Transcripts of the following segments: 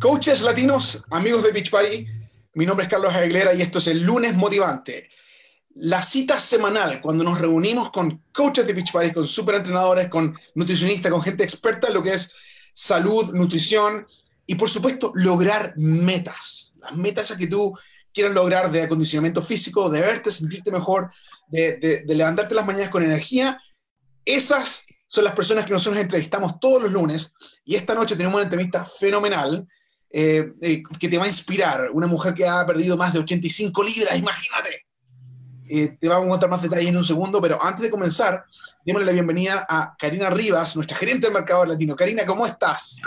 Coaches latinos, amigos de Beach Party, mi nombre es Carlos Aguilera y esto es el lunes motivante. La cita semanal, cuando nos reunimos con coaches de Beach Party, con superentrenadores, con nutricionistas, con gente experta en lo que es salud, nutrición y por supuesto lograr metas. Las metas a que tú quieras lograr de acondicionamiento físico, de verte, sentirte mejor, de, de levantarte las mañanas con energía. Esas son las personas que nosotros entrevistamos todos los lunes y esta noche tenemos una entrevista fenomenal eh, eh, que te va a inspirar. Una mujer que ha perdido más de 85 libras, imagínate. Eh, te vamos a contar más detalles en un segundo, pero antes de comenzar, démosle la bienvenida a Karina Rivas, nuestra gerente del mercado latino. Karina, ¿cómo estás?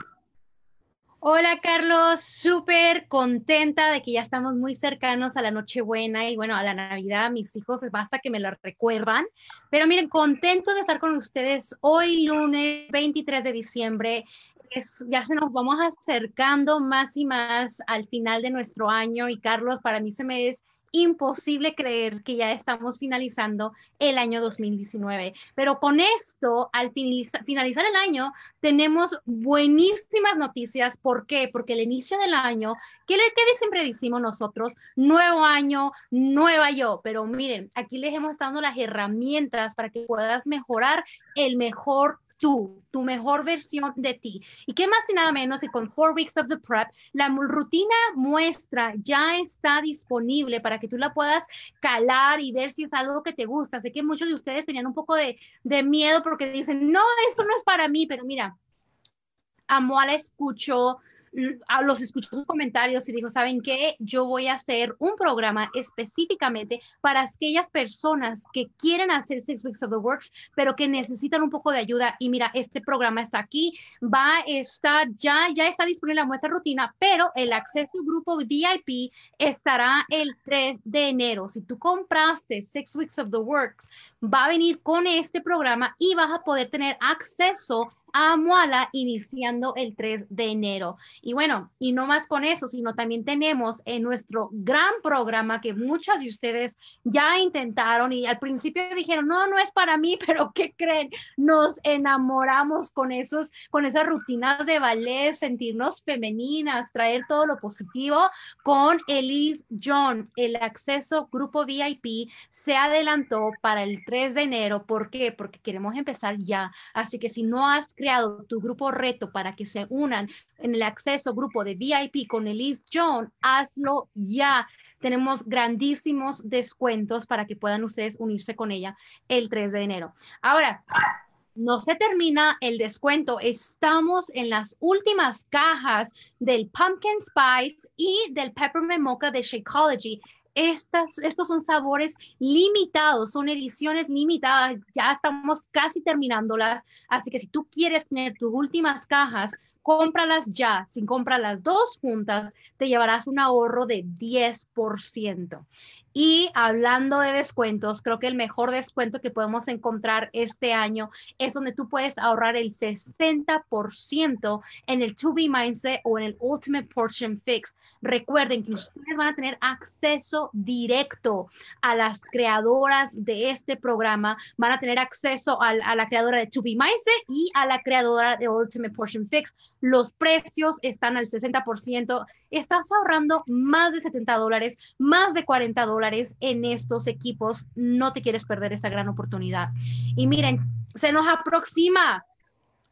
Hola Carlos, súper contenta de que ya estamos muy cercanos a la Nochebuena y bueno, a la Navidad. Mis hijos basta que me lo recuerdan. Pero miren, contento de estar con ustedes hoy lunes 23 de diciembre. Es, ya se nos vamos acercando más y más al final de nuestro año y Carlos, para mí se me es imposible creer que ya estamos finalizando el año 2019. Pero con esto, al finalizar el año, tenemos buenísimas noticias. ¿Por qué? Porque el inicio del año, ¿qué, le, qué siempre decimos nosotros? Nuevo año, nueva yo. Pero miren, aquí les hemos dado las herramientas para que puedas mejorar el mejor tú, tu mejor versión de ti. Y qué más y nada menos que con Four Weeks of the Prep, la rutina muestra ya está disponible para que tú la puedas calar y ver si es algo que te gusta. Sé que muchos de ustedes tenían un poco de, miedo porque dicen, no, esto no es para mí, pero mira, amo a la escucho, a los escuchó sus comentarios y dijo, ¿saben qué? Yo voy a hacer un programa específicamente para aquellas personas que quieren hacer Six Weeks of the Works, pero que necesitan un poco de ayuda. Y mira, este programa está aquí, va a estar ya, ya está disponible la muestra rutina, pero el acceso grupo VIP estará el 3 de enero. Si tú compraste Six Weeks of the Works, va a venir con este programa y vas a poder tener acceso a Moala iniciando el 3 de enero. Y bueno, y no más con eso, sino también tenemos en nuestro gran programa que muchas de ustedes ya intentaron y al principio dijeron, no, no es para mí, pero ¿qué creen? Nos enamoramos con esos, con esas rutinas de ballet, sentirnos femeninas, traer todo lo positivo con Elise John. El acceso grupo VIP se adelantó para el 3 de enero. ¿Por qué? Porque queremos empezar ya. Así que si no has creado tu grupo reto para que se unan en el acceso grupo de VIP con Elise John, hazlo ya. Tenemos grandísimos descuentos para que puedan ustedes unirse con ella el 3 de enero. Ahora, no se termina el descuento. Estamos en las últimas cajas del Pumpkin Spice y del Peppermint Mocha de Shakeology estos son sabores limitados, son ediciones limitadas, ya estamos casi terminándolas, así que si tú quieres tener tus últimas cajas, cómpralas ya. Si compras las dos juntas, te llevarás un ahorro de 10%. Y hablando de descuentos, creo que el mejor descuento que podemos encontrar este año es donde tú puedes ahorrar el 60% en el To Be Mindset o en el Ultimate Portion Fix. Recuerden que ustedes van a tener acceso directo a las creadoras de este programa, van a tener acceso a, la creadora de To Be Mindset y a la creadora de Ultimate Portion Fix. Los precios están al 60%. Estás ahorrando más de 70 dólares, más de 40 dólares en estos equipos. No te quieres perder esta gran oportunidad. Y miren, se nos aproxima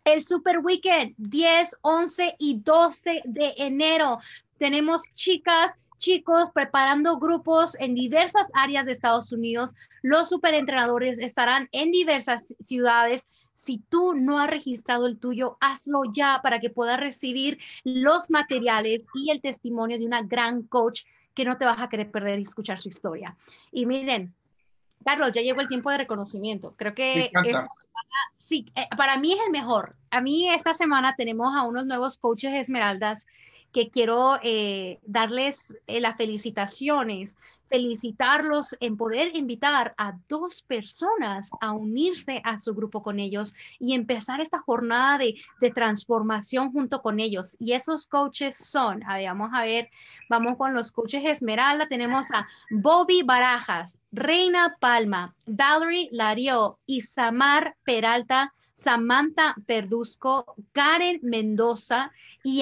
el Super Weekend 10, 11 y 12 de enero. Tenemos chicas, chicos preparando grupos en diversas áreas de Estados Unidos. Los superentrenadores estarán en diversas ciudades. Si tú no has registrado el tuyo, hazlo ya para que puedas recibir los materiales y el testimonio de una gran coach que no te vas a querer perder y escuchar su historia. Y miren, Carlos, ya llegó el tiempo de reconocimiento. Creo que sí, eh, para mí es el mejor. A mí esta semana tenemos a unos nuevos coaches Esmeraldas que quiero eh, darles eh, las felicitaciones felicitarlos en poder invitar a dos personas a unirse a su grupo con ellos y empezar esta jornada de, transformación junto con ellos. Y esos coaches son, a ver, vamos a ver, vamos con los coaches Esmeralda, tenemos a Bobby Barajas, Reina Palma, Valerie Lario y Samar Peralta Samantha Perduzco, Karen Mendoza,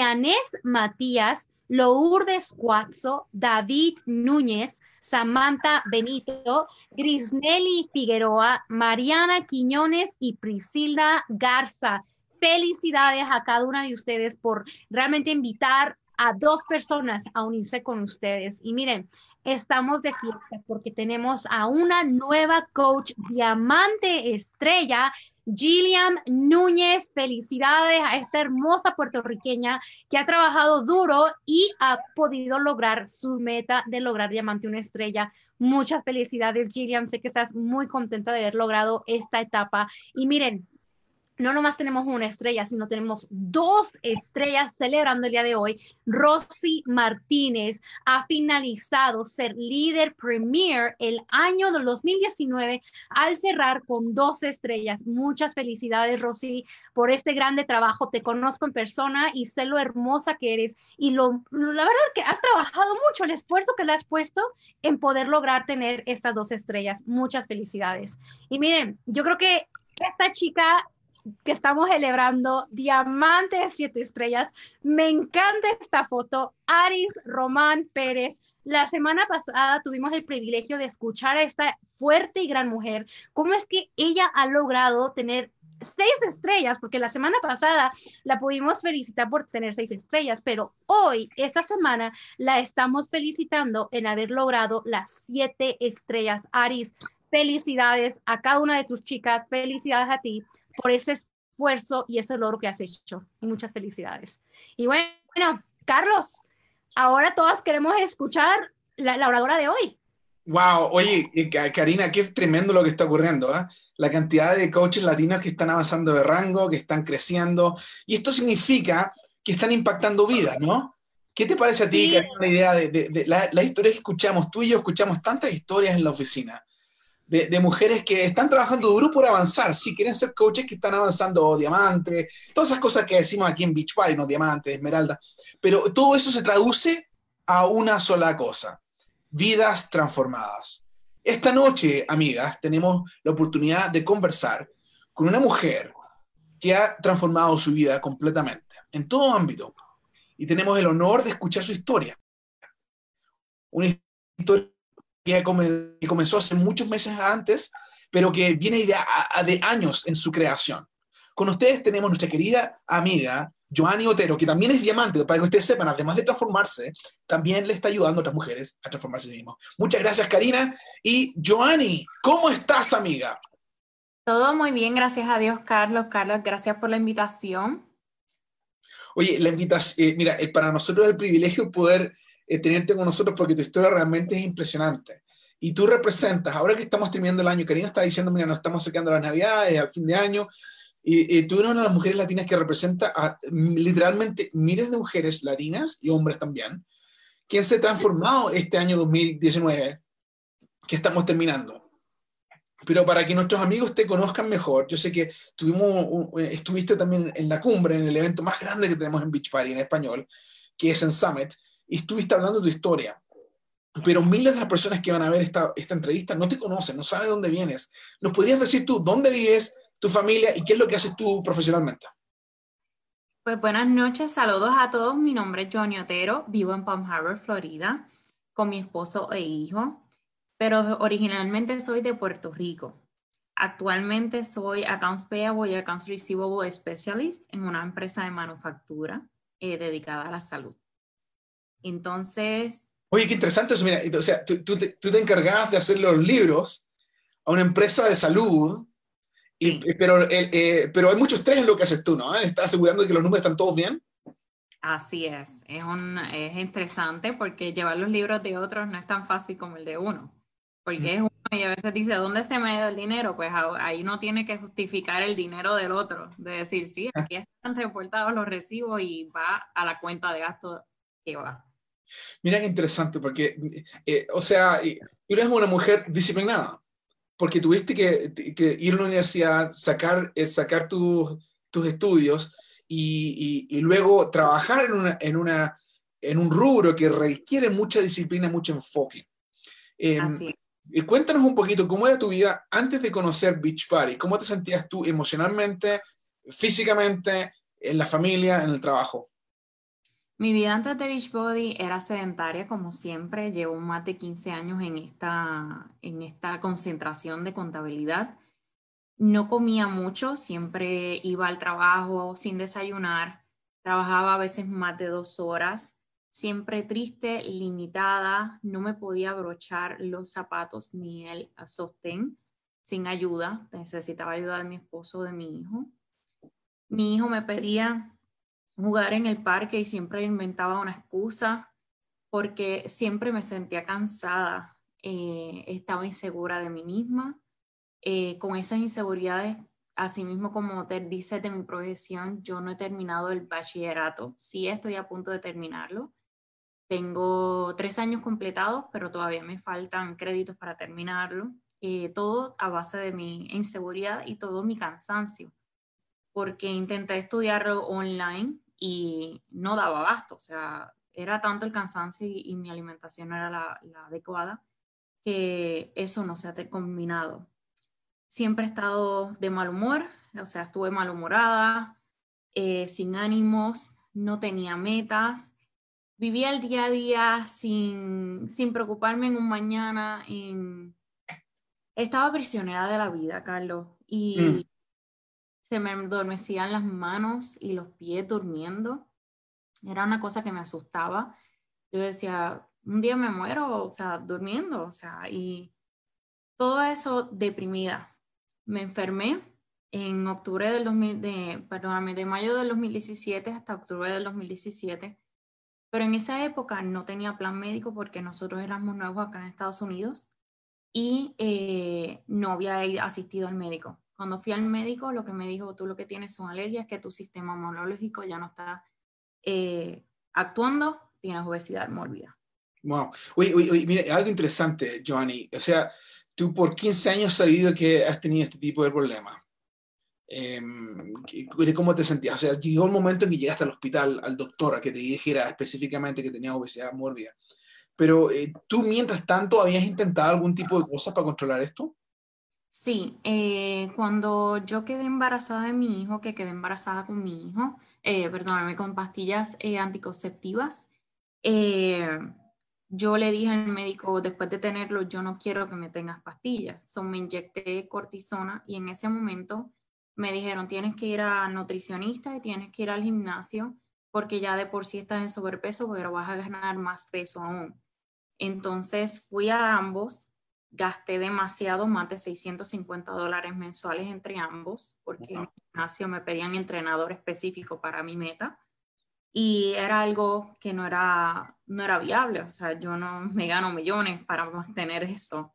Anés Matías, Lourdes Cuatzo, David Núñez, Samantha Benito, Grisnelli Figueroa, Mariana Quiñones y Priscila Garza. Felicidades a cada una de ustedes por realmente invitar a dos personas a unirse con ustedes. Y miren, estamos de fiesta porque tenemos a una nueva coach diamante estrella, Gillian Núñez. Felicidades a esta hermosa puertorriqueña que ha trabajado duro y ha podido lograr su meta de lograr diamante una estrella. Muchas felicidades, Gillian. Sé que estás muy contenta de haber logrado esta etapa. Y miren, no nomás tenemos una estrella, sino tenemos dos estrellas celebrando el día de hoy. Rosy Martínez ha finalizado ser líder premier el año del 2019 al cerrar con dos estrellas. Muchas felicidades, Rosy, por este grande trabajo. Te conozco en persona y sé lo hermosa que eres. Y lo, la verdad que has trabajado mucho, el esfuerzo que le has puesto en poder lograr tener estas dos estrellas. Muchas felicidades. Y miren, yo creo que esta chica que estamos celebrando Diamante de Siete Estrellas. Me encanta esta foto. Aris Román Pérez. La semana pasada tuvimos el privilegio de escuchar a esta fuerte y gran mujer. ¿Cómo es que ella ha logrado tener seis estrellas? Porque la semana pasada la pudimos felicitar por tener seis estrellas, pero hoy, esta semana, la estamos felicitando en haber logrado las siete estrellas. Aris, felicidades a cada una de tus chicas. Felicidades a ti por ese esfuerzo y ese logro que has hecho. Muchas felicidades. Y bueno, Carlos, ahora todas queremos escuchar la, oradora de hoy. Wow, oye, Karina, qué tremendo lo que está ocurriendo. ¿eh? La cantidad de coaches latinos que están avanzando de rango, que están creciendo. Y esto significa que están impactando vidas, ¿no? ¿Qué te parece a ti, sí. la idea de, de, la, la, historia que escuchamos? Tú y yo escuchamos tantas historias en la oficina de, mujeres que están trabajando duro por avanzar, si quieren ser coaches que están avanzando diamante, todas esas cosas que decimos aquí en Beach Party, no diamante, esmeralda, pero todo eso se traduce a una sola cosa, vidas transformadas. Esta noche, amigas, tenemos la oportunidad de conversar con una mujer que ha transformado su vida completamente, en todo ámbito, y tenemos el honor de escuchar su historia. Una historia que, comenzó hace muchos meses antes, pero que viene de, de años en su creación. Con ustedes tenemos nuestra querida amiga Joanny Otero, que también es diamante, para que ustedes sepan, además de transformarse, también le está ayudando a otras mujeres a transformarse a sí mismos. Muchas gracias, Karina. Y Joanny, ¿cómo estás, amiga? Todo muy bien, gracias a Dios, Carlos. Carlos, gracias por la invitación. Oye, la invitación, eh, mira, eh, para nosotros es el privilegio poder eh, tenerte con nosotros porque tu historia realmente es impresionante. Y tú representas, ahora que estamos terminando el año, Karina está diciendo, mira, nos estamos acercando a las navidades, al fin de año, y, tú eres una de las mujeres latinas que representa a literalmente miles de mujeres latinas y hombres también, que se han transformado este año 2019 que estamos terminando. Pero para que nuestros amigos te conozcan mejor, yo sé que tuvimos, estuviste también en la cumbre, en el evento más grande que tenemos en Beach Party en español, que es en Summit, y estuviste hablando de tu historia. Pero miles de las personas que van a ver esta, esta entrevista no te conocen, no saben dónde vienes. ¿Nos podrías decir tú dónde vives, tu familia y qué es lo que haces tú profesionalmente? Pues buenas noches, saludos a todos. Mi nombre es Johnny Otero, vivo en Palm Harbor, Florida, con mi esposo e hijo, pero originalmente soy de Puerto Rico. Actualmente soy Accounts Payable y Accounts Receivable Specialist en una empresa de manufactura eh, dedicada a la salud. Entonces... Oye, qué interesante eso. Mira, o sea, tú, tú, te, tú te encargabas de hacer los libros a una empresa de salud, y, pero, eh, pero hay mucho estrés en lo que haces tú, ¿no? ¿Estás asegurando de que los números están todos bien? Así es. Es, un, es interesante porque llevar los libros de otros no es tan fácil como el de uno. Porque es uno y a veces dice, ¿dónde se me dio el dinero? Pues ahí uno tiene que justificar el dinero del otro. De decir, sí, aquí están reportados los recibos y va a la cuenta de gasto que va. Mira qué interesante, porque, eh, o sea, tú eres una mujer disciplinada, porque tuviste que, que ir a la universidad, sacar, eh, sacar tus estudios y, y, luego trabajar en, una, en, una, en un rubro que requiere mucha disciplina, mucho enfoque. Eh, Así. Cuéntanos un poquito cómo era tu vida antes de conocer Beach Party, cómo te sentías tú emocionalmente, físicamente, en la familia, en el trabajo? Mi vida antes de Beachbody era sedentaria, como siempre. Llevo más de 15 años en esta, en esta concentración de contabilidad. No comía mucho, siempre iba al trabajo sin desayunar. Trabajaba a veces más de dos horas. Siempre triste, limitada. No me podía abrochar los zapatos ni el sostén sin ayuda. Necesitaba ayuda de mi esposo o de mi hijo. Mi hijo me pedía jugar en el parque y siempre inventaba una excusa porque siempre me sentía cansada, eh, estaba insegura de mí misma. Eh, con esas inseguridades, así mismo como te dice de mi profesión, yo no he terminado el bachillerato, sí estoy a punto de terminarlo. Tengo tres años completados, pero todavía me faltan créditos para terminarlo. Eh, todo a base de mi inseguridad y todo mi cansancio, porque intenté estudiarlo online y no daba abasto, o sea, era tanto el cansancio y, mi alimentación no era la, adecuada que eso no se ha combinado. Siempre he estado de mal humor, o sea, estuve malhumorada, eh, sin ánimos, no tenía metas, vivía el día a día sin, sin preocuparme en un mañana, estaba prisionera de la vida, Carlos, y mm se me adormecían las manos y los pies durmiendo. Era una cosa que me asustaba. Yo decía, un día me muero, o sea, durmiendo, o sea, y todo eso deprimida. Me enfermé en octubre del 2000, de, perdóname, de mayo del 2017 hasta octubre del 2017. Pero en esa época no tenía plan médico porque nosotros éramos nuevos acá en Estados Unidos y eh, no había asistido al médico. Cuando fui al médico, lo que me dijo, tú lo que tienes son alergias, que tu sistema inmunológico ya no está eh, actuando, tienes obesidad mórbida. Wow. Oye, oye, mire, algo interesante, Johnny. O sea, tú por 15 años has sabido que has tenido este tipo de problemas. Eh, cómo te sentías. O sea, llegó el momento en que llegaste al hospital, al doctor, a que te dijera específicamente que tenías obesidad mórbida. Pero eh, tú, mientras tanto, ¿habías intentado algún tipo de cosa para controlar esto? Sí, eh, cuando yo quedé embarazada de mi hijo, que quedé embarazada con mi hijo, eh, perdóname, con pastillas eh, anticonceptivas, eh, yo le dije al médico, después de tenerlo, yo no quiero que me tengas pastillas. So, me inyecté cortisona y en ese momento me dijeron, tienes que ir a nutricionista y tienes que ir al gimnasio porque ya de por sí estás en sobrepeso, pero vas a ganar más peso aún. Entonces fui a ambos gasté demasiado, más de 650 dólares mensuales entre ambos, porque en el gimnasio me pedían entrenador específico para mi meta y era algo que no era, no era viable, o sea, yo no me gano millones para mantener eso.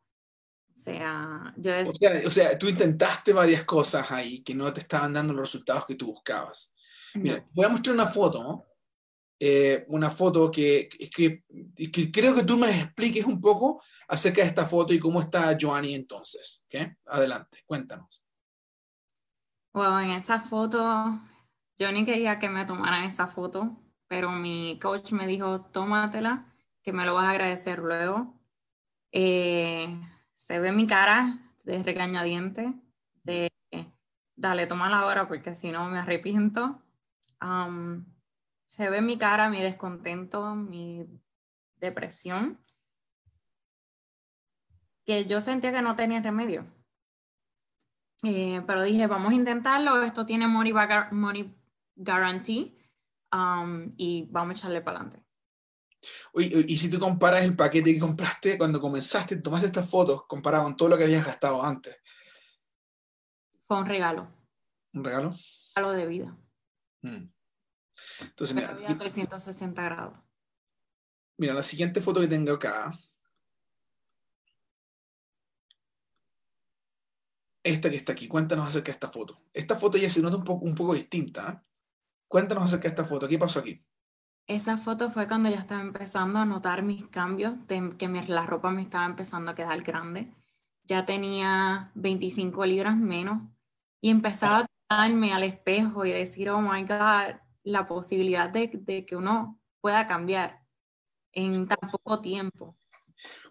O sea, yo decía, o sea, tú intentaste varias cosas ahí que no te estaban dando los resultados que tú buscabas. Mira, voy a mostrar una foto, ¿no? Eh, una foto que, que, que, creo que tú me expliques un poco acerca de esta foto y cómo está Joanny entonces. ¿okay? Adelante, cuéntanos. Bueno, en esa foto, yo ni quería que me tomaran esa foto, pero mi coach me dijo, tómatela, que me lo vas a agradecer luego. Eh, se ve mi cara de regañadiente, de dale, tómala ahora porque si no me arrepiento. Um, se ve mi cara, mi descontento, mi depresión, que yo sentía que no tenía remedio. Eh, pero dije, vamos a intentarlo, esto tiene money, money guarantee um, y vamos a echarle para adelante. y si tú comparas el paquete que compraste cuando comenzaste, tomaste estas fotos, comparado con todo lo que habías gastado antes. Fue un regalo. ¿Un regalo? Un regalo de vida. Mm. Entonces, mira, 360 grados. Mira, la siguiente foto que tengo acá. Esta que está aquí, cuéntanos acerca de esta foto. Esta foto ya se nota un poco, un poco distinta. ¿eh? Cuéntanos acerca de esta foto. ¿Qué pasó aquí? Esa foto fue cuando ya estaba empezando a notar mis cambios, de que la ropa me estaba empezando a quedar grande. Ya tenía 25 libras menos y empezaba a mirarme al espejo y decir, oh my God, la posibilidad de, que uno pueda cambiar en tan poco tiempo.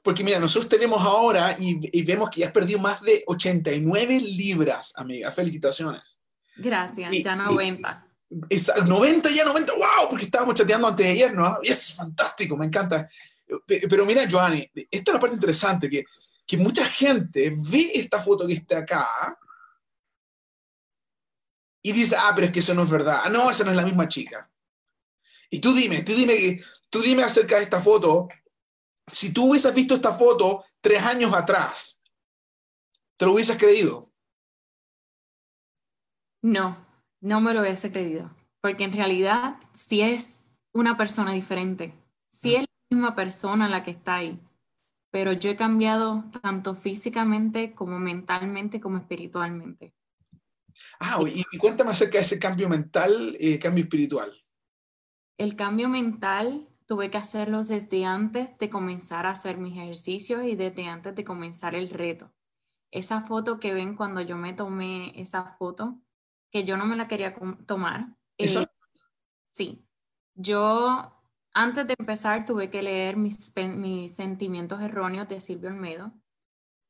Porque mira, nosotros tenemos ahora y, vemos que ya has perdido más de 89 libras, amiga. Felicitaciones. Gracias, ya 90. Es, 90 ya, 90, wow, porque estábamos chateando antes de ayer, ¿no? Es fantástico, me encanta. Pero mira, Joanny, esta es la parte interesante, que, que mucha gente ve esta foto que está acá y dice, ah, pero es que eso no es verdad. Ah, no, esa no es la misma chica. Y tú dime, tú dime, tú dime acerca de esta foto, si tú hubieses visto esta foto tres años atrás, ¿te lo hubieses creído? No, no me lo hubiese creído, porque en realidad sí es una persona diferente, sí es la misma persona la que está ahí, pero yo he cambiado tanto físicamente como mentalmente como espiritualmente. Ah, y, cuéntame acerca de ese cambio mental, eh, cambio espiritual. El cambio mental tuve que hacerlo desde antes de comenzar a hacer mis ejercicios y desde antes de comenzar el reto. Esa foto que ven cuando yo me tomé esa foto, que yo no me la quería tomar. ¿Eso? Eh, sí. Yo antes de empezar tuve que leer mis, mis sentimientos erróneos de Silvio Olmedo,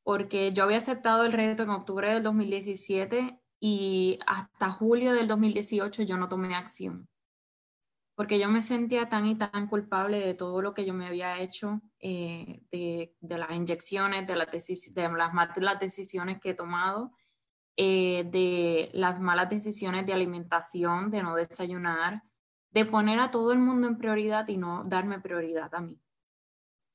porque yo había aceptado el reto en octubre del 2017 y hasta julio del 2018 yo no tomé acción porque yo me sentía tan y tan culpable de todo lo que yo me había hecho, eh, de, de, las inyecciones, de las, de las malas decisiones que he tomado, eh, de las malas decisiones de alimentación, de no desayunar, de poner a todo el mundo en prioridad y no darme prioridad a mí.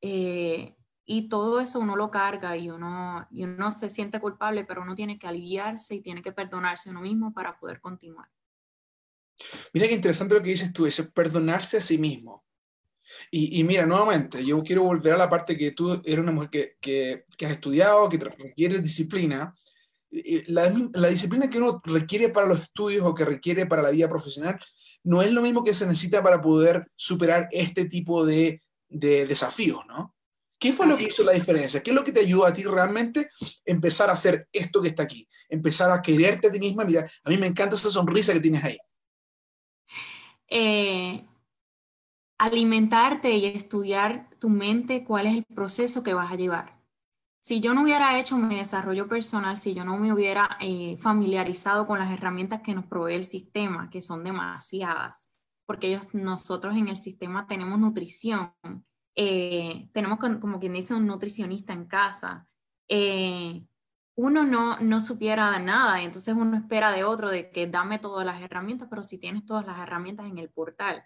Eh, y todo eso uno lo carga y uno, y uno se siente culpable, pero uno tiene que aliviarse y tiene que perdonarse uno mismo para poder continuar. Mira qué interesante lo que dices tú, es perdonarse a sí mismo. Y, mira, nuevamente, yo quiero volver a la parte que tú eres una mujer que, que, que has estudiado, que requiere disciplina. La, la, disciplina que uno requiere para los estudios o que requiere para la vida profesional no es lo mismo que se necesita para poder superar este tipo de, de desafíos, ¿no? ¿Qué fue lo que hizo la diferencia? ¿Qué es lo que te ayudó a ti realmente empezar a hacer esto que está aquí? Empezar a quererte a ti misma. Mira, a mí me encanta esa sonrisa que tienes ahí. Eh, alimentarte y estudiar tu mente, cuál es el proceso que vas a llevar. Si yo no hubiera hecho mi desarrollo personal, si yo no me hubiera eh, familiarizado con las herramientas que nos provee el sistema, que son demasiadas, porque ellos, nosotros en el sistema tenemos nutrición, eh, tenemos como quien dice un nutricionista en casa, uno no, no supiera nada, entonces uno espera de otro de que dame todas las herramientas, pero si tienes todas las herramientas en el portal.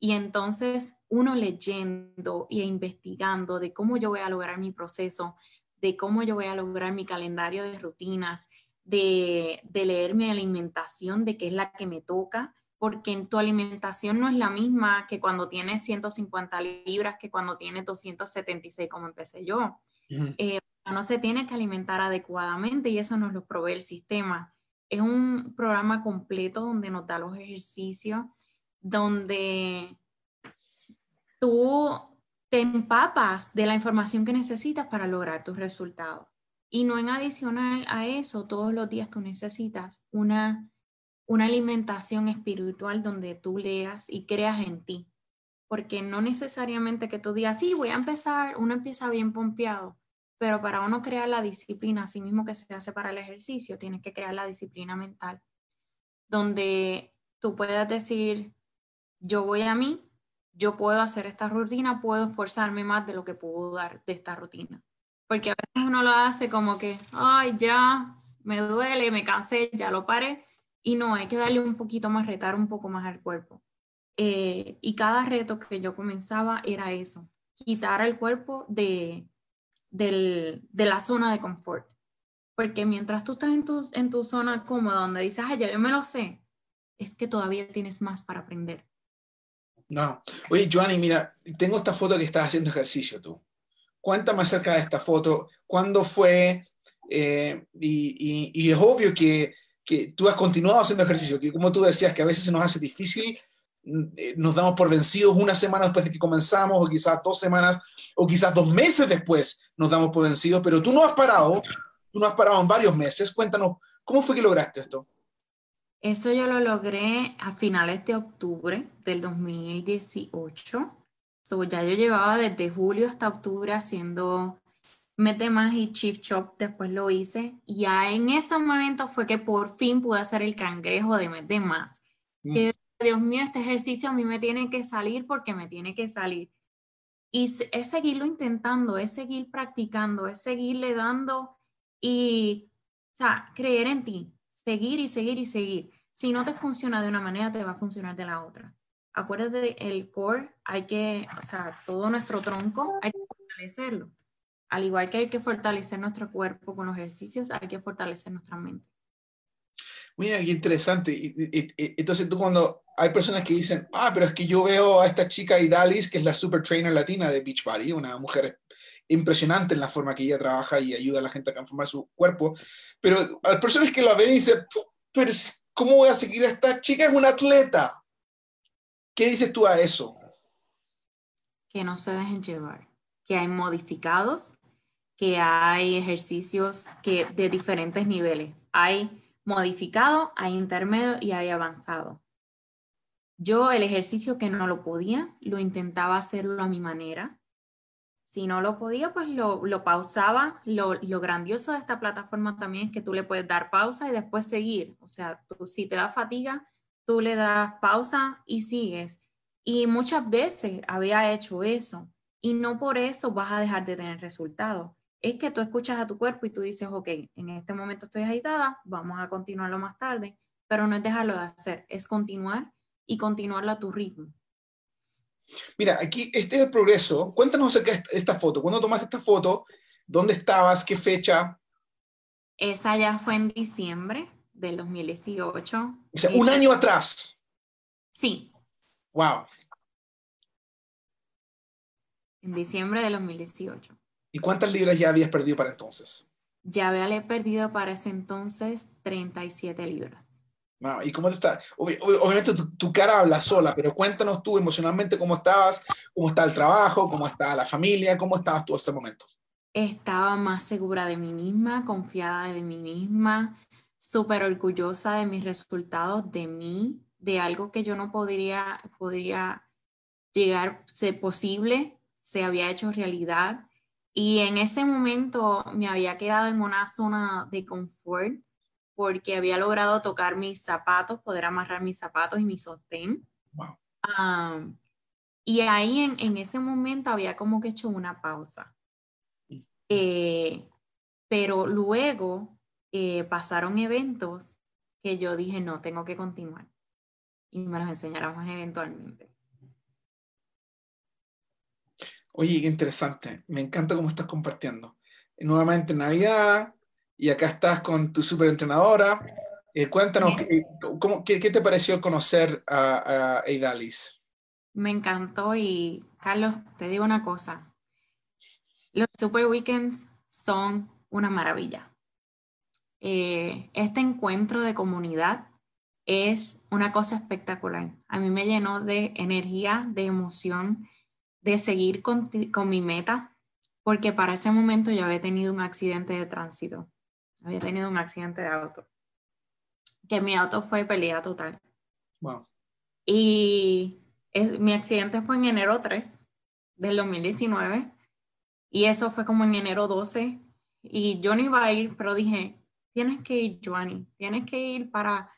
Y entonces uno leyendo e investigando de cómo yo voy a lograr mi proceso, de cómo yo voy a lograr mi calendario de rutinas, de, de leer mi alimentación, de qué es la que me toca, porque tu alimentación no es la misma que cuando tienes 150 libras que cuando tienes 276 como empecé yo no se tiene que alimentar adecuadamente y eso nos lo provee el sistema. Es un programa completo donde nos da los ejercicios, donde tú te empapas de la información que necesitas para lograr tus resultados. Y no en adicional a eso, todos los días tú necesitas una, una alimentación espiritual donde tú leas y creas en ti. Porque no necesariamente que tú digas, sí, voy a empezar, uno empieza bien pompeado, pero para uno crear la disciplina, así mismo que se hace para el ejercicio, tienes que crear la disciplina mental, donde tú puedas decir, yo voy a mí, yo puedo hacer esta rutina, puedo esforzarme más de lo que puedo dar de esta rutina. Porque a veces uno lo hace como que, ay, ya, me duele, me cansé, ya lo paré. Y no, hay que darle un poquito más, retar un poco más al cuerpo. Eh, y cada reto que yo comenzaba era eso, quitar al cuerpo de, del, de la zona de confort. Porque mientras tú estás en tu, en tu zona cómoda, donde dices, ay, yo me lo sé, es que todavía tienes más para aprender. No. Oye, Joanny, mira, tengo esta foto que estás haciendo ejercicio tú. Cuéntame acerca de esta foto. ¿Cuándo fue? Eh, y, es obvio que, que, tú has continuado haciendo ejercicio, que como tú decías, que a veces se nos hace difícil eh, nos damos por vencidos una semana después de que comenzamos, o quizás dos semanas, o quizás dos meses después nos damos por vencidos, pero tú no has parado, tú no has parado en varios meses. Cuéntanos, ¿cómo fue que lograste esto? Esto yo lo logré a finales de octubre del 2018. So, ya yo llevaba desde julio hasta octubre haciendo Mete más y Chief Chop después lo hice. Y ya en ese momento fue que por fin pude hacer el cangrejo de Mete más. Mm. Dios mío, este ejercicio a mí me tiene que salir porque me tiene que salir. Y es seguirlo intentando, es seguir practicando, es seguirle dando y, o sea, creer en ti, seguir y seguir y seguir. Si no te funciona de una manera, te va a funcionar de la otra. Acuérdate, el core, hay que, o sea, todo nuestro tronco, hay que fortalecerlo. Al igual que hay que fortalecer nuestro cuerpo con los ejercicios, hay que fortalecer nuestra mente. Mira, qué interesante. Entonces tú cuando hay personas que dicen, ah, pero es que yo veo a esta chica Idalis, que es la super trainer latina de Beachbody, una mujer impresionante en la forma que ella trabaja y ayuda a la gente a transformar su cuerpo, pero hay personas que la ven y dicen, pero ¿cómo voy a seguir a esta chica? Es una atleta. ¿Qué dices tú a eso? Que no se dejen llevar, que hay modificados que hay ejercicios que de diferentes niveles. Hay modificado, hay intermedio y hay avanzado. Yo el ejercicio que no lo podía, lo intentaba hacerlo a mi manera. Si no lo podía, pues lo, lo pausaba. Lo, lo, grandioso de esta plataforma también es que tú le puedes dar pausa y después seguir. O sea, tú, si te da fatiga, tú le das pausa y sigues. Y muchas veces había hecho eso y no por eso vas a dejar de tener resultados es que tú escuchas a tu cuerpo y tú dices, ok, en este momento estoy agitada, vamos a continuarlo más tarde, pero no es dejarlo de hacer, es continuar y continuarlo a tu ritmo. Mira, aquí este es el progreso. Cuéntanos acerca de esta foto. ¿Cuándo tomaste esta foto? ¿Dónde estabas? ¿Qué fecha? Esa ya fue en diciembre del 2018. O sea, un año atrás. Sí. Wow. En diciembre del 2018. ¿Y cuántas libras ya habías perdido para entonces? Ya había perdido para ese entonces 37 libras. ¿Y cómo te está? obviamente tu, cara habla sola, pero cuéntanos tú emocionalmente cómo estabas, cómo está el trabajo, cómo está la familia, cómo estabas tú en ese momento. Estaba más segura de mí misma, confiada de mí misma, súper orgullosa de mis resultados, de mí, de algo que yo no podría, podría llegar, ser posible, se había hecho realidad y en ese momento me había quedado en una zona de confort porque había logrado tocar mis zapatos, poder amarrar mis zapatos y mi sostén. y ahí en, en, ese momento había como que hecho una pausa. Eh, pero luego eh, pasaron eventos que yo dije, no, tengo que continuar. Y me los enseñaremos eventualmente. Oye, qué interesante. Me encanta cómo estás compartiendo. Nuevamente Navidad y acá estás con tu super entrenadora. Eh, cuéntanos, ¿qué, ¿qué, te pareció conocer a, a Eidalis? Me encantó y Carlos, te digo una cosa. Los Super Weekends son una maravilla. Eh, este encuentro de comunidad es una cosa espectacular. A mí me llenó de energía, de emoción de seguir con, mi meta, porque para ese momento yo había tenido un accidente de tránsito, había tenido un accidente de auto, que mi auto fue pelea total. Wow. Y mi accidente fue en enero 3 del 2019 y eso fue como en enero 12 y yo no iba a ir, pero dije, tienes que ir, Joanny, tienes que ir para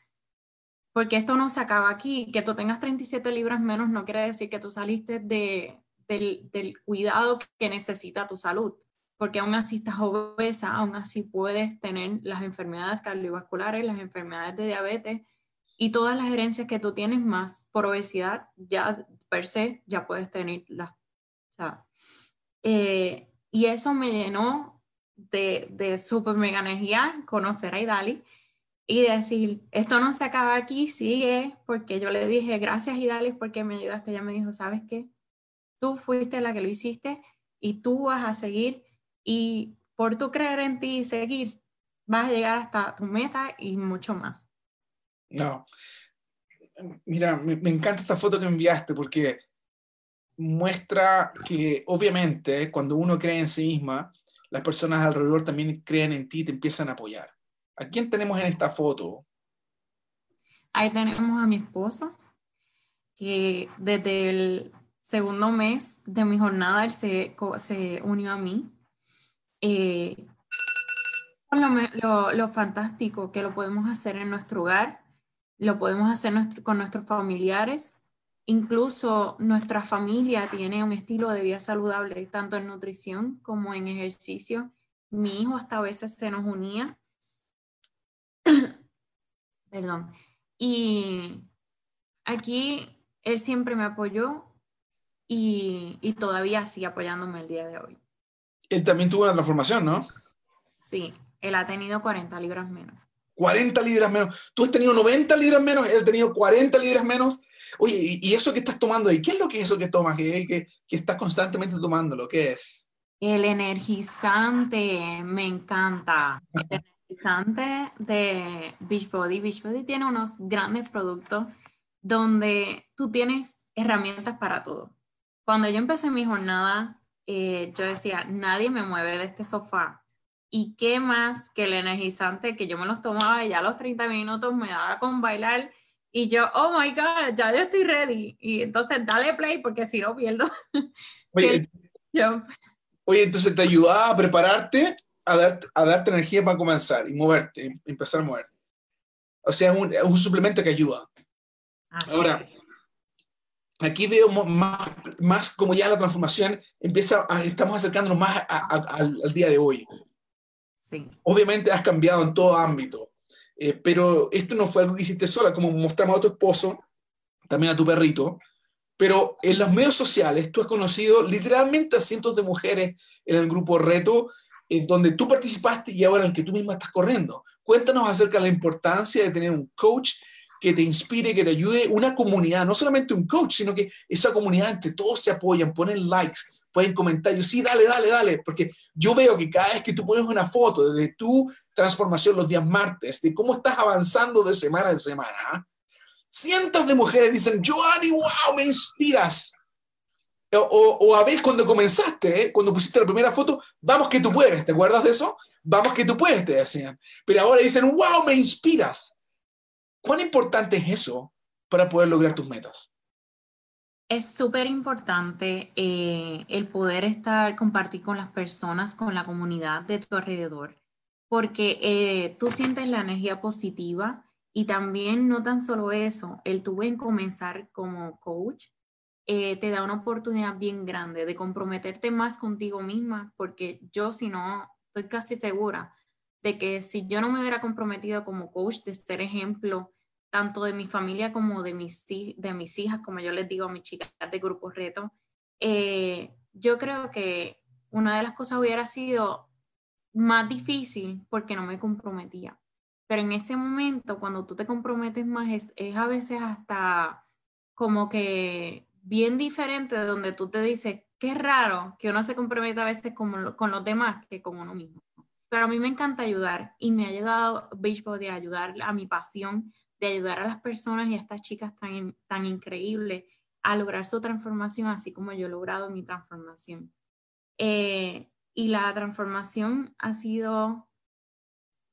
porque esto no se acaba aquí. Que tú tengas 37 libras menos no quiere decir que tú saliste de, del, cuidado que necesita tu salud, porque aún así estás obesa, aún así puedes tener las enfermedades cardiovasculares, las enfermedades de diabetes y todas las herencias que tú tienes más por obesidad, ya per se, ya puedes tener las... Eh, y eso me llenó de, de super mega energía conocer a Idali y decir, esto no se acaba aquí, sigue, porque yo le dije, gracias Idali porque me ayudaste. Ella me dijo, ¿sabes qué? Tú fuiste la que lo hiciste y tú vas a seguir y por tu creer en ti y seguir, vas a llegar hasta tu meta y mucho más. No. Mira, me, encanta esta foto que enviaste porque muestra que obviamente cuando uno cree en sí misma, las personas alrededor también creen en ti y te empiezan a apoyar. ¿A quién tenemos en esta foto? Ahí tenemos a mi esposo, que desde el segundo mes de mi jornada, él se, se unió a mí. eh, lo, lo, fantástico que lo podemos hacer en nuestro hogar, lo podemos hacer con nuestros familiares, incluso nuestra familia tiene un estilo de vida saludable, tanto en nutrición como en ejercicio. Mi hijo hasta a veces se nos unía. Perdón. Y aquí él siempre me apoyó y, y todavía sigue apoyándome el día de hoy. Él también tuvo una transformación, ¿no? Sí, él ha tenido 40 libras menos. 40 libras menos. Tú has tenido 90 libras menos, él ha tenido 40 libras menos. Oye, ¿y, eso que estás tomando ahí? ¿Qué es lo que es eso que tomas? ¿Qué, que, que estás constantemente tomando? ¿Lo que es? El energizante, me encanta. El energizante de Beachbody. Beachbody tiene unos grandes productos donde tú tienes herramientas para todo. Cuando yo empecé mi jornada, eh, yo decía, nadie me mueve de este sofá. ¿Y qué más que el energizante que yo me los tomaba y ya a los 30 minutos me daba con bailar y yo, oh my God, ya yo estoy ready. Y entonces dale play porque si no pierdo. Oye, oye, entonces te ayudaba a prepararte, a, dar, a darte energía para comenzar y moverte, empezar a mover. O sea, es un, es un suplemento que ayuda. Ahora, aquí veo más, más como ya la transformación empieza, estamos acercándonos más al, día de hoy. Sí. Obviamente has cambiado en todo ámbito, eh, pero esto no fue algo que hiciste sola, como mostramos a tu esposo, también a tu perrito, pero en los medios sociales tú has conocido literalmente a cientos de mujeres en el grupo Reto, en donde tú participaste y ahora en el que tú misma estás corriendo. Cuéntanos acerca de la importancia de tener un coach que te inspire, que te ayude, una comunidad, no solamente un coach, sino que esa comunidad entre todos se apoyan, ponen likes, pueden comentarios, sí, dale, dale, dale, porque yo veo que cada vez que tú pones una foto de tu transformación los días martes, de cómo estás avanzando de semana en semana, cientos de mujeres dicen, Joanny, wow, me inspiras. O, o, a veces cuando comenzaste, ¿eh? cuando pusiste la primera foto, vamos que tú puedes, ¿te acuerdas de eso? Vamos que tú puedes, te decían. Pero ahora dicen, wow, me inspiras. ¿Cuán importante es eso para poder lograr tus metas? Es súper importante eh, el poder estar, compartir con las personas, con la comunidad de tu alrededor, porque eh, tú sientes la energía positiva y también no tan solo eso, el tú en comenzar como coach eh, te da una oportunidad bien grande de comprometerte más contigo misma, porque yo si no, estoy casi segura de que si yo no me hubiera comprometido como coach de ser ejemplo, tanto de mi familia como de mis, de mis hijas, como yo les digo a mis chicas de Grupo Reto, eh, yo creo que una de las cosas hubiera sido más difícil porque no me comprometía. Pero en ese momento, cuando tú te comprometes más, es, es a veces hasta como que bien diferente de donde tú te dices, qué raro que uno se comprometa a veces con, con los demás que con uno mismo pero a mí me encanta ayudar y me ha ayudado Beachbody a ayudar a mi pasión de ayudar a las personas y a estas chicas tan, tan increíbles a lograr su transformación, así como yo he logrado mi transformación. Eh, y la transformación ha sido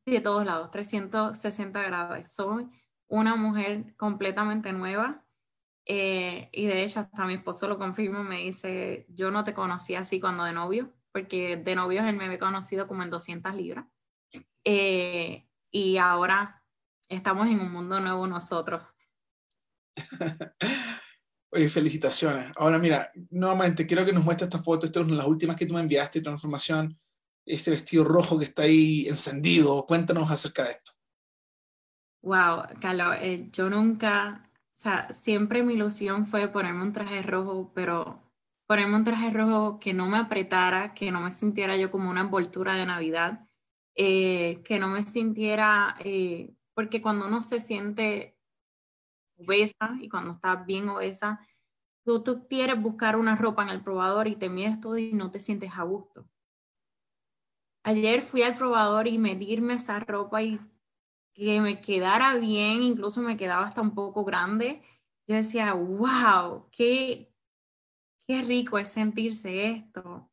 de todos lados, 360 grados. Soy una mujer completamente nueva. Eh, y de hecho, hasta mi esposo lo confirma, me dice, yo no te conocí así cuando de novio, porque de novios él me había conocido como en 200 libras. Eh, y ahora estamos en un mundo nuevo nosotros. Oye, felicitaciones. Ahora mira, nuevamente quiero que nos muestres esta foto. Esta es las últimas que tú me enviaste, transformación. Ese vestido rojo que está ahí encendido. Cuéntanos acerca de esto. Wow, Carlos, eh, yo nunca, o sea, siempre mi ilusión fue ponerme un traje rojo, pero ponerme un traje rojo que no me apretara, que no me sintiera yo como una envoltura de Navidad, eh, que no me sintiera, eh, porque cuando uno se siente obesa y cuando estás bien obesa, tú, tú quieres buscar una ropa en el probador y te mides todo y no te sientes a gusto. Ayer fui al probador y medirme esa ropa y que me quedara bien, incluso me quedaba hasta un poco grande. Yo decía, wow, qué, qué rico es sentirse esto.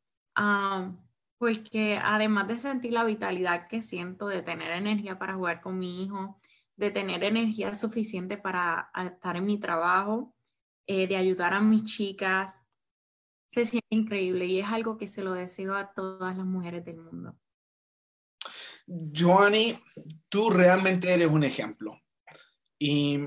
porque además de sentir la vitalidad que siento, de tener energía para jugar con mi hijo, de tener energía suficiente para estar en mi trabajo, eh, de ayudar a mis chicas, se siente increíble y es algo que se lo deseo a todas las mujeres del mundo. Joanny, tú realmente eres un ejemplo. Y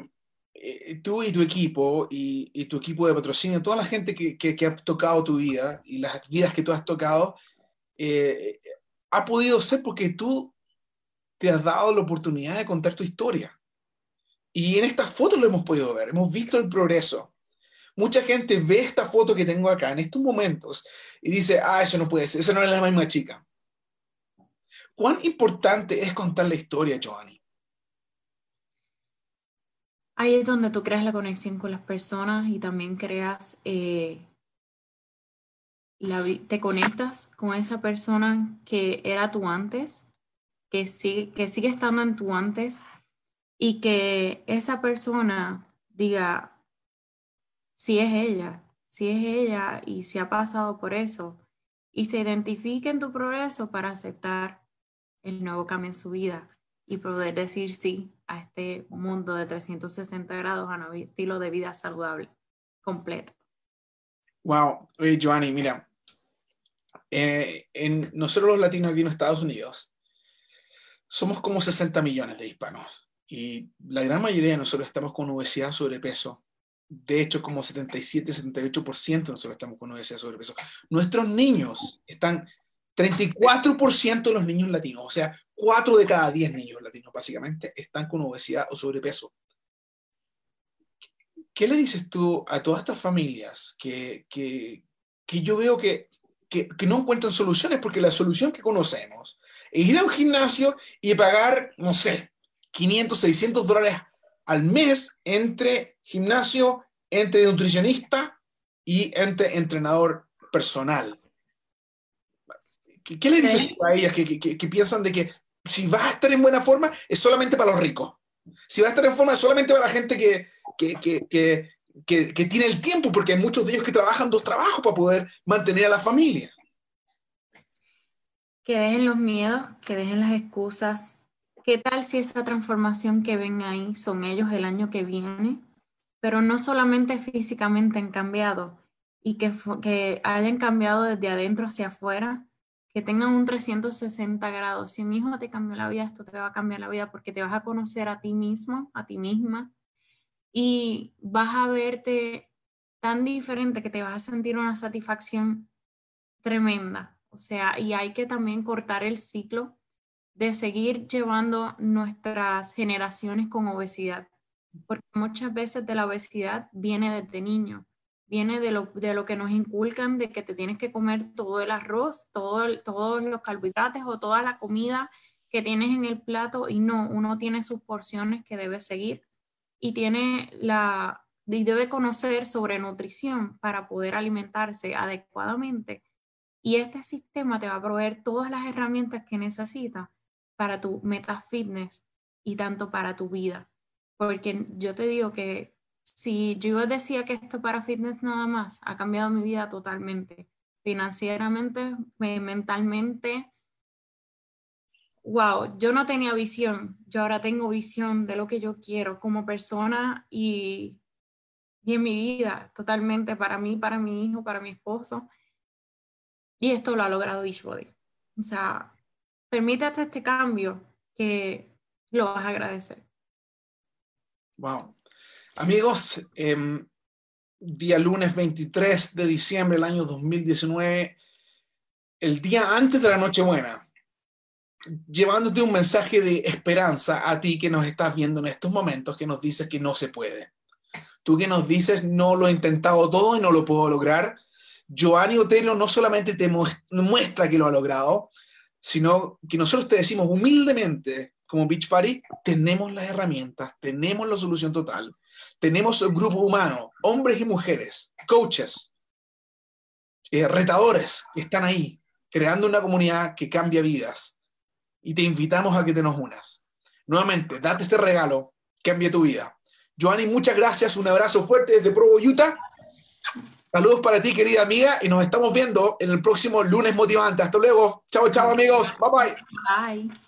eh, tú y tu equipo y, tu equipo de patrocinio, toda la gente que, ha tocado tu vida y las vidas que tú has tocado, eh, ha podido ser porque tú te has dado la oportunidad de contar tu historia. Y en estas fotos lo hemos podido ver, hemos visto el progreso. Mucha gente ve esta foto que tengo acá en estos momentos y dice, ah, eso no puede ser, esa no es la misma chica. ¿Cuán importante es contar la historia, Giovanni? Ahí es donde tú creas la conexión con las personas y también creas, eh, te conectas con esa persona que era tú antes, que sigue, que sigue estando en tu antes y que esa persona diga, si es ella, si es ella y si ha pasado por eso y se identifique en tu progreso para aceptar el nuevo cambio en su vida y poder decir sí a este mundo de 360 grados, a un estilo de vida saludable completo. Wow, oye, Joanny, mira, eh, en nosotros los latinos aquí en Estados Unidos somos como 60 millones de hispanos y la gran mayoría de nosotros estamos con obesidad, sobrepeso. De hecho, como 77, 78% nosotros estamos con obesidad, sobrepeso. Nuestros niños están 34% de los niños latinos, o sea, 4 de cada 10 niños latinos básicamente están con obesidad o sobrepeso. ¿Qué le dices tú a todas estas familias que, que, que yo veo que, que, no encuentran soluciones? Porque la solución que conocemos es ir a un gimnasio y pagar, no sé, 500, 600 dólares al mes entre gimnasio, entre nutricionista y entre entrenador personal. ¿Qué, le dices a ellas que, piensan de que si vas a estar en buena forma es solamente para los ricos? Si vas a estar en forma es solamente para la gente que, que, tiene el tiempo, porque hay muchos de ellos que trabajan dos trabajos para poder mantener a la familia. Que dejen los miedos, que dejen las excusas. ¿Qué tal si esa transformación que ven ahí son ellos el año que viene? Pero no solamente físicamente han cambiado y que, que hayan cambiado desde adentro hacia afuera, que tengan un 360 grados. Si mi hijo te cambió la vida, esto te va a cambiar la vida porque te vas a conocer a ti mismo, a ti misma, y vas a verte tan diferente que te vas a sentir una satisfacción tremenda. O sea, y hay que también cortar el ciclo de seguir llevando nuestras generaciones con obesidad, porque muchas veces de la obesidad viene desde niño viene de lo, de lo que nos inculcan, de que te tienes que comer todo el arroz, todo, todos los carbohidratos o toda la comida que tienes en el plato y no, uno tiene sus porciones que debe seguir y tiene la y debe conocer sobre nutrición para poder alimentarse adecuadamente. Y este sistema te va a proveer todas las herramientas que necesitas para tu meta fitness y tanto para tu vida. Porque yo te digo que si yo decía que esto para fitness nada más, ha cambiado mi vida totalmente, financieramente, mentalmente. Wow, yo no tenía visión, yo ahora tengo visión de lo que yo quiero como persona y, y en mi vida, totalmente para mí, para mi hijo, para mi esposo. Y esto lo ha logrado Beachbody. O sea, permítete este cambio que lo vas a agradecer. Wow, Amigos, em, día lunes 23 de diciembre del año 2019, el día antes de la Nochebuena, llevándote un mensaje de esperanza a ti que nos estás viendo en estos momentos, que nos dices que no se puede. Tú que nos dices, no lo he intentado todo y no lo puedo lograr. Giovanni Otero no solamente te muestra que lo ha logrado, sino que nosotros te decimos humildemente, como Beach Party, tenemos las herramientas, tenemos la solución total tenemos un grupo humano, hombres y mujeres, coaches, eh, retadores que están ahí, creando una comunidad que cambia vidas. Y te invitamos a que te nos unas. Nuevamente, date este regalo, cambia tu vida. Joanny, muchas gracias, un abrazo fuerte desde Provo, Utah. Saludos para ti, querida amiga, y nos estamos viendo en el próximo lunes motivante. Hasta luego. Chao, chao, amigos. Bye bye. Bye.